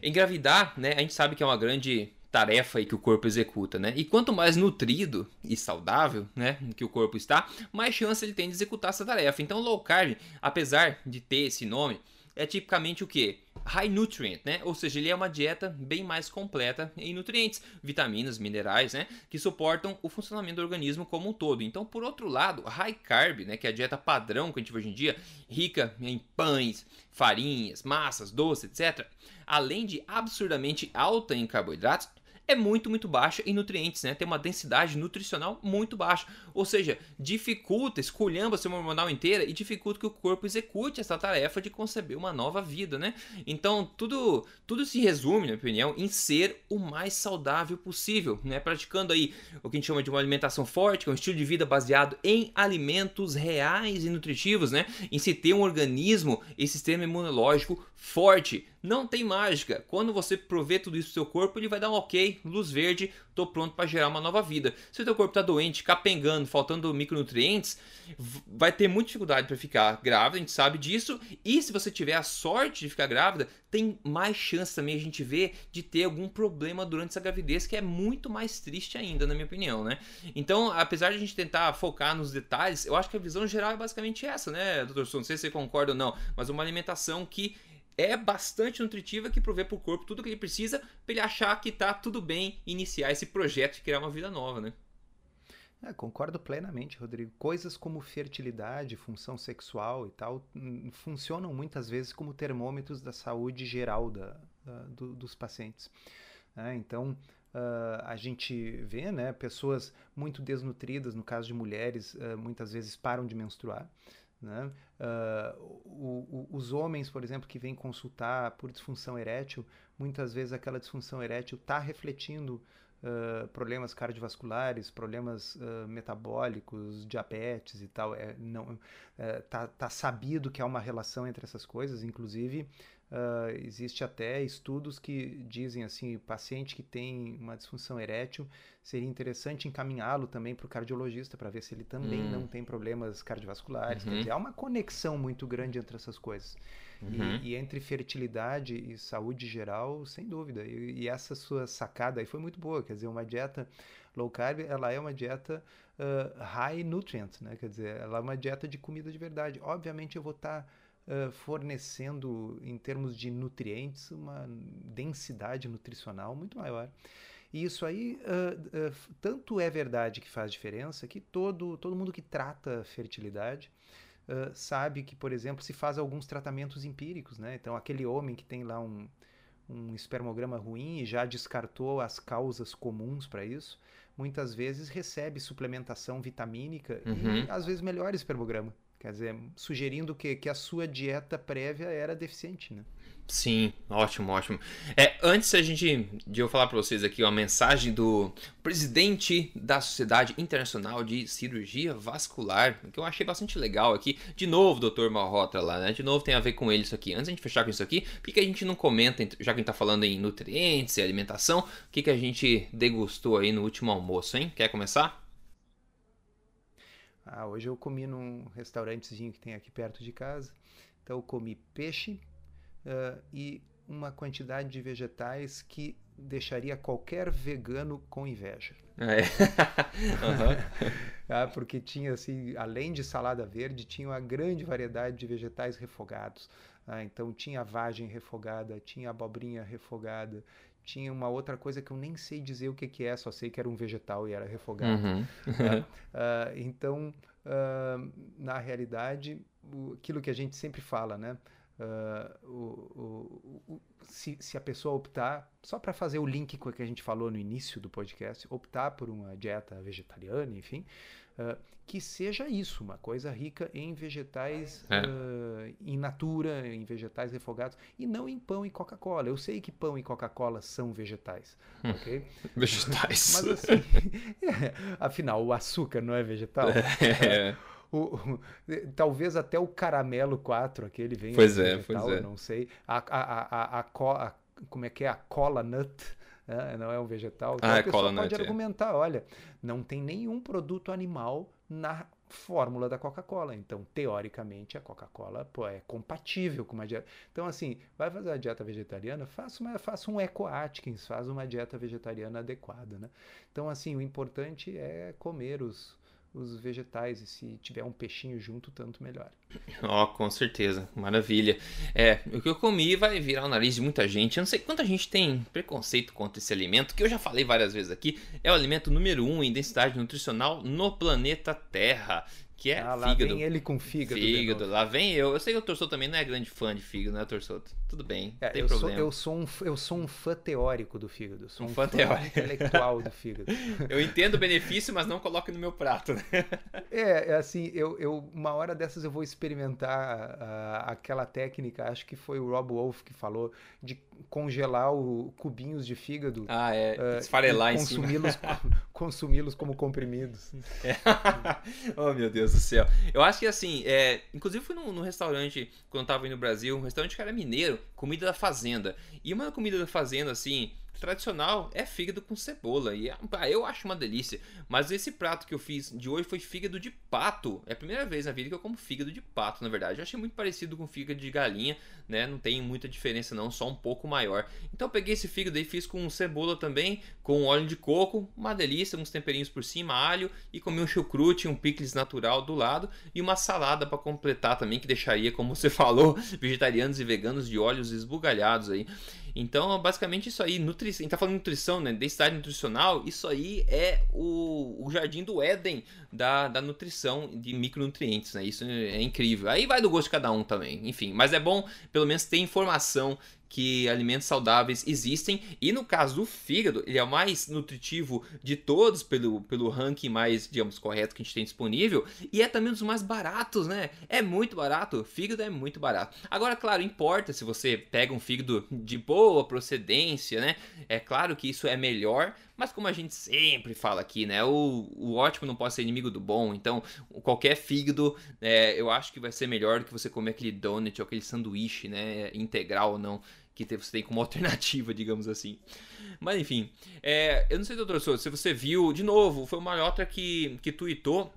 engravidar, né? A gente sabe que é uma grande tarefa aí que o corpo executa, né? E quanto mais nutrido e saudável, né, que o corpo está, mais chance ele tem de executar essa tarefa. Então, low carb, apesar de ter esse nome, é tipicamente o que? High nutrient, né? Ou seja, ele é uma dieta bem mais completa em nutrientes, vitaminas, minerais, né? Que suportam o funcionamento do organismo como um todo. Então, por outro lado, high carb, né? Que é a dieta padrão que a gente vê hoje em dia, rica em pães, farinhas, massas, doces, etc. Além de absurdamente alta em carboidratos, é muito, muito baixa em nutrientes, né? Tem uma densidade nutricional muito baixa. Ou seja, dificulta, esculhamba a sistema hormonal inteira e dificulta que o corpo execute essa tarefa de conceber uma nova vida, né? Então, tudo, tudo se resume, na minha opinião, em ser o mais saudável possível, né? Praticando aí o que a gente chama de uma alimentação forte, que é um estilo de vida baseado em alimentos reais e nutritivos, né? Em se ter um organismo e sistema imunológico forte. Não tem mágica. Quando você prover tudo isso pro seu corpo, ele vai dar um ok, luz verde, tô pronto para gerar uma nova vida. Se o teu corpo tá doente, capengando, faltando micronutrientes, vai ter muita dificuldade para ficar grávida, a gente sabe disso. E se você tiver a sorte de ficar grávida, tem mais chance também a gente ver de ter algum problema durante essa gravidez, que é muito mais triste ainda, na minha opinião, né? Então, apesar de a gente tentar focar nos detalhes, eu acho que a visão geral é basicamente essa, né, doutor? Não sei se você concorda ou não, mas uma alimentação que é bastante nutritiva que provê para o corpo tudo o que ele precisa para ele achar que está tudo bem iniciar esse projeto de criar uma vida nova, né? É, concordo plenamente, Rodrigo. Coisas como fertilidade, função sexual e tal funcionam muitas vezes como termômetros da saúde geral da, uh, do, dos pacientes. Né? Então, Uh, a gente vê né, pessoas muito desnutridas, no caso de mulheres, uh, muitas vezes param de menstruar. Né? Uh, o, o, os homens, por exemplo, que vêm consultar por disfunção erétil, muitas vezes aquela disfunção erétil está refletindo problemas cardiovasculares, problemas metabólicos, diabetes e tal. É, não, é, tá, tá sabido que há uma relação entre essas coisas, inclusive Uh, existe até estudos que dizem assim, paciente que tem uma disfunção erétil, seria interessante encaminhá-lo também para o cardiologista para ver se ele também hum. não tem problemas cardiovasculares. Uhum. Dizer, há uma conexão muito grande entre essas coisas. Uhum. E, e, entre fertilidade e saúde geral, sem dúvida. E, e, essa sua sacada aí foi muito boa. Quer dizer, uma dieta low carb, ela é uma dieta uh, high nutrient, né? Quer dizer, ela é uma dieta de comida de verdade. Obviamente eu vou estar... Tá Uh, fornecendo, em termos de nutrientes, uma densidade nutricional muito maior. E isso aí uh, uh, tanto é verdade que faz diferença que todo, todo mundo que trata fertilidade sabe que, por exemplo, se faz alguns tratamentos empíricos. Né? Então, aquele homem que tem lá um, um espermograma ruim e já descartou as causas comuns para isso, muitas vezes recebe suplementação vitamínica uhum. e às vezes melhora o espermograma. Quer dizer, sugerindo que, que a sua dieta prévia era deficiente, né? Sim, ótimo, ótimo. É, antes a gente de eu falar para vocês aqui uma mensagem do presidente da Sociedade Internacional de Cirurgia Vascular, que eu achei bastante legal aqui. De novo, Dr. Malrota lá, né? De novo tem a ver com ele isso aqui. Antes a gente fechar com isso aqui, por que a gente não comenta, já que a gente tá falando em nutrientes e alimentação, o que, que a gente degustou aí no último almoço, hein? Quer começar? Ah, hoje eu comi num restaurantezinho que tem aqui perto de casa. Então eu comi peixe uh, e uma quantidade de vegetais que deixaria qualquer vegano com inveja. Ah, é. uhum. ah, porque tinha assim, além de salada verde, tinha uma grande variedade de vegetais refogados. Ah, então tinha vagem refogada, tinha abobrinha refogada, tinha uma outra coisa que eu nem sei dizer o que, que é, só sei que era um vegetal e era refogado. Uhum. uh, então, uh, na realidade, o, aquilo que a gente sempre fala, né? Uh, o, o, se, se, a pessoa optar, só para fazer o link com o que a gente falou no início do podcast, optar por uma dieta vegetariana, enfim, uh, que seja isso, uma coisa rica em vegetais é. uh, in natura, em vegetais refogados, e não em pão e Coca-Cola. Eu sei que pão e Coca-Cola são vegetais, hum. ok? Vegetais. Mas assim, é, afinal, o açúcar não é vegetal? É. O, o, talvez até o caramelo 4, aquele vem pois é, vegetal, pois é. não sei. A, a, a, a, a, como é que é? A cola nut né? não é um vegetal. Então ah, a é pessoa pode é. argumentar, olha, não tem nenhum produto animal na fórmula da Coca-Cola. Então, teoricamente, a Coca-Cola é compatível com uma dieta. Então, assim, vai fazer a dieta vegetariana, faça, uma, faça um Eco Atkins, faz uma dieta vegetariana adequada, né? Então, assim, o importante é comer os, os vegetais e se tiver um peixinho junto, tanto melhor. Ó, oh, com certeza, maravilha. É, o que eu comi vai virar o nariz de muita gente. Eu não sei quanta gente tem preconceito contra esse alimento, que eu já falei várias vezes aqui. É o alimento número um em densidade nutricional no planeta Terra que é ah, lá fígado. vem ele com fígado. Fígado, lá vem eu. Eu sei que o Torçoto também não é grande fã de fígado, né, Torçoto? Tudo bem, é, tem eu problema. Sou, eu, sou um, eu sou um fã teórico do fígado. Sou um, um fã, fã teórico. intelectual do fígado. eu entendo o benefício, mas não coloque no meu prato. Né? É, é assim, eu, eu, uma hora dessas eu vou experimentar uh, aquela técnica, acho que foi o Rob Wolf que falou, de congelar o cubinhos de fígado. Ah, é. Uh, Esfarelar em consumi-los, consumi-los como comprimidos. É. oh, meu Deus do céu. Eu acho que assim, é, inclusive fui num, num, restaurante quando eu tava indo no Brasil, um restaurante que era mineiro, comida da fazenda. E uma comida da fazenda, assim, tradicional é fígado com cebola. E ah, eu acho uma delícia. Mas esse prato que eu fiz de hoje foi fígado de pato. É a primeira vez na vida que eu como fígado de pato, na verdade. Eu achei muito parecido com fígado de galinha, né? Não tem muita diferença não, só um pouco maior. Então peguei esse fígado e fiz com cebola também, com óleo de coco, uma delícia, uns temperinhos por cima, alho e comi um chucrute, um picles natural do lado e uma salada para completar também que deixaria, como você falou, vegetarianos e veganos de óleos esbugalhados aí. Então, basicamente, isso aí, nutrição, a gente tá falando de nutrição, né? Densidade nutricional, isso aí é o, o jardim do Éden da, da nutrição de micronutrientes, né? Isso é incrível. Aí vai do gosto de cada um também, enfim. Mas é bom, pelo menos, ter informação que alimentos saudáveis existem e no caso do fígado, ele é o mais nutritivo de todos pelo, pelo ranking mais, digamos, correto que a gente tem disponível e é também um dos mais baratos, né? É muito barato, fígado é muito barato. Agora, claro, importa se você pega um fígado de boa procedência, né? É claro que isso é melhor, mas como a gente sempre fala aqui, né? O, o ótimo não pode ser inimigo do bom. Então, qualquer fígado, é, eu acho que vai ser melhor do que você comer aquele donut ou aquele sanduíche, né? Integral ou não que você tem como alternativa, digamos assim. Mas enfim, é, eu não sei, doutor Souza, se você viu, de novo, foi o Malhotra que, que tweetou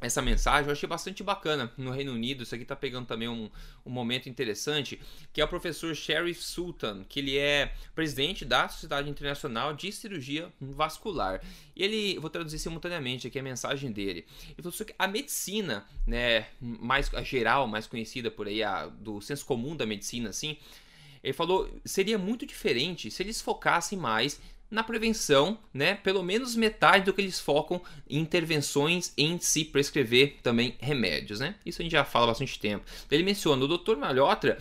essa mensagem, eu achei bastante bacana no Reino Unido. Isso aqui tá pegando também um, um momento interessante, que é o professor Sheriff Sultan, que ele é presidente da Sociedade Internacional de Cirurgia Vascular. E ele, vou traduzir simultaneamente aqui a mensagem dele. Ele falou a medicina, né, mais a geral, mais conhecida por aí, a, do senso comum da medicina, assim, ele falou seria muito diferente se eles focassem mais na prevenção, né? Pelo menos metade do que eles focam em intervenções em se prescrever também remédios, né? Isso a gente já fala há bastante tempo. Ele menciona o Dr. Malhotra,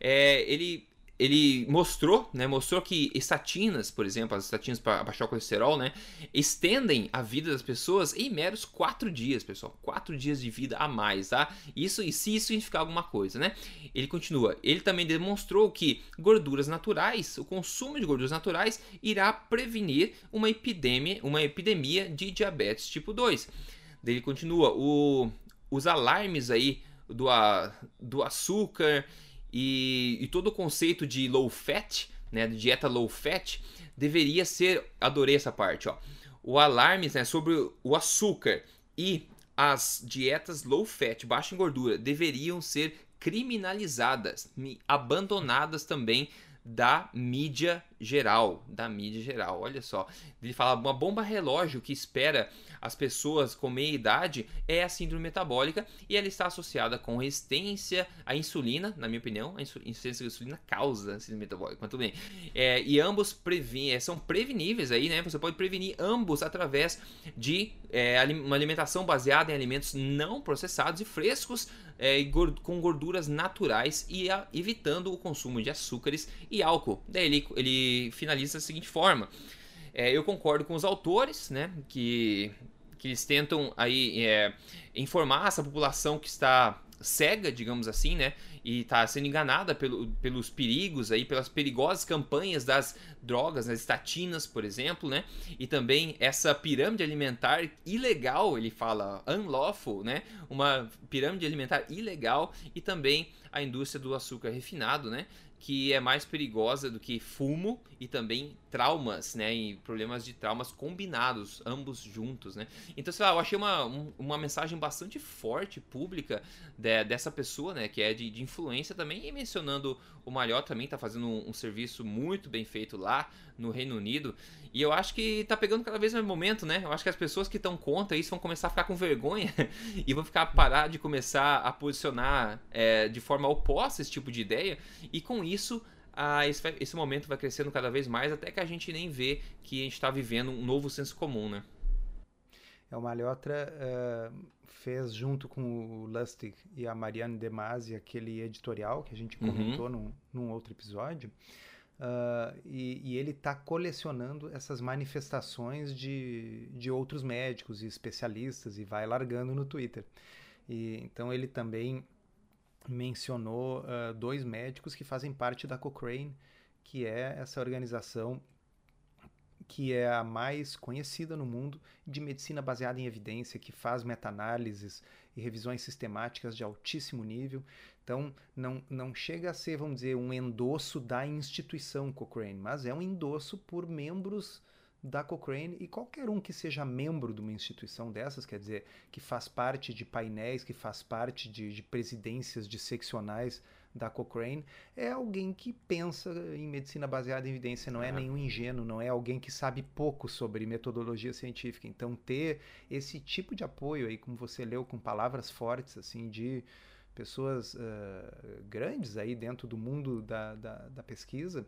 é, ele ele mostrou, né, mostrou que estatinas, por exemplo, as estatinas para baixar o colesterol, né, estendem a vida das pessoas em meros quatro dias, pessoal, quatro dias de vida a mais, tá? Isso e se isso significar alguma coisa, né? Ele continua, ele também demonstrou que gorduras naturais, o consumo de gorduras naturais irá prevenir uma epidemia, uma epidemia de diabetes tipo 2. Ele continua, o, os alarmes aí do, do açúcar e, e todo o conceito de low fat, né, de dieta low fat, deveria ser, adorei essa parte, ó, o alarme né, sobre o açúcar e as dietas low fat, baixa em gordura, deveriam ser criminalizadas, abandonadas também da mídia geral, da mídia geral. Olha só, ele fala uma bomba relógio que espera as pessoas com meia idade é a síndrome metabólica e ela está associada com resistência à insulina, na minha opinião, a resistência à insulina causa a síndrome metabólica, mas tudo bem. É, e ambos previn é, são preveníveis aí, né? Você pode prevenir ambos através de é, uma alimentação baseada em alimentos não processados e frescos é, com gorduras naturais e a, evitando o consumo de açúcares e álcool. Daí ele, ele finaliza da seguinte forma: é, eu concordo com os autores, né, que, que eles tentam aí é, informar essa população que está cega, digamos assim, né? E está sendo enganada pelo, pelos perigos aí, pelas perigosas campanhas das drogas, das estatinas, por exemplo, né? E também essa pirâmide alimentar ilegal, ele fala unlawful, né? Uma pirâmide alimentar ilegal e também a indústria do açúcar refinado, né? Que é mais perigosa do que fumo e também traumas, né? E problemas de traumas combinados, ambos juntos, né? Então, sei lá, eu achei uma, uma mensagem bastante forte, pública, de, dessa pessoa, né? Que é de, de influência também, e mencionando o Malhó também tá fazendo um, um, serviço muito bem feito lá no Reino Unido. E eu acho que tá pegando cada vez mais momento, né? Eu acho que as pessoas que estão contra isso vão começar a ficar com vergonha e vão ficar parar de começar a posicionar é, de forma oposta esse tipo de ideia. E com isso ah, esse, esse, momento vai crescendo cada vez mais até que a gente nem vê que a gente está vivendo um novo senso comum, né? É, o Malhotra uh, fez junto com o Lustig e a Marianne Demasi aquele editorial que a gente uhum. comentou uhum. num, num, outro episódio. Uh, e, e, ele está colecionando essas manifestações de, de outros médicos e especialistas e vai largando no Twitter. E, então ele também mencionou uh, dois médicos que fazem parte da Cochrane, que é essa organização que é a mais conhecida no mundo de medicina baseada em evidência, que faz meta-análises e revisões sistemáticas de altíssimo nível. Então, não, não chega a ser, vamos dizer, um endosso da instituição Cochrane, mas é um endosso por membros da Cochrane e qualquer um que seja membro de uma instituição dessas, quer dizer, que faz parte de painéis, que faz parte de, de presidências de seccionais da Cochrane, é alguém que pensa em medicina baseada em evidência, não é, é nenhum ingênuo, não é alguém que sabe pouco sobre metodologia científica. Então, ter esse tipo de apoio aí, como você leu, com palavras fortes, assim, de pessoas uh, grandes aí dentro do mundo da, da, da pesquisa,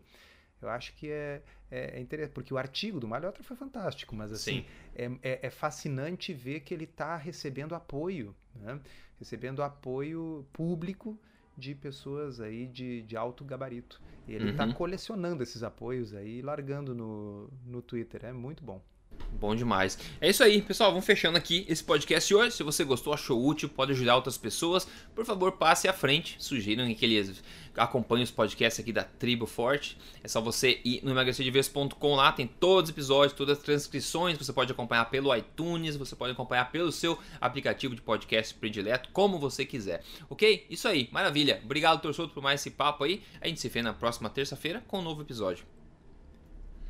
eu acho que é, é, é, interessante, porque o artigo do Malhotra foi fantástico, mas assim, é, é, é, fascinante ver que ele está recebendo apoio, né? recebendo apoio público de pessoas aí de, de alto gabarito. Ele está uhum. colecionando esses apoios aí e largando no, no Twitter. É muito bom. Bom demais. É isso aí, pessoal. Vamos fechando aqui esse podcast hoje. Se você gostou, achou útil, pode ajudar outras pessoas. Por favor, passe à frente. Sugiram que eles acompanhem os podcasts aqui da Tribo Forte. É só você ir no emagrecerdeves.com lá. Tem todos os episódios, todas as transcrições. Você pode acompanhar pelo iTunes, você pode acompanhar pelo seu aplicativo de podcast predileto, como você quiser. Ok? Isso aí, maravilha. Obrigado, torcedor, por mais esse papo aí. A gente se vê na próxima terça-feira com um novo episódio.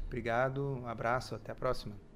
Obrigado, um abraço, até a próxima.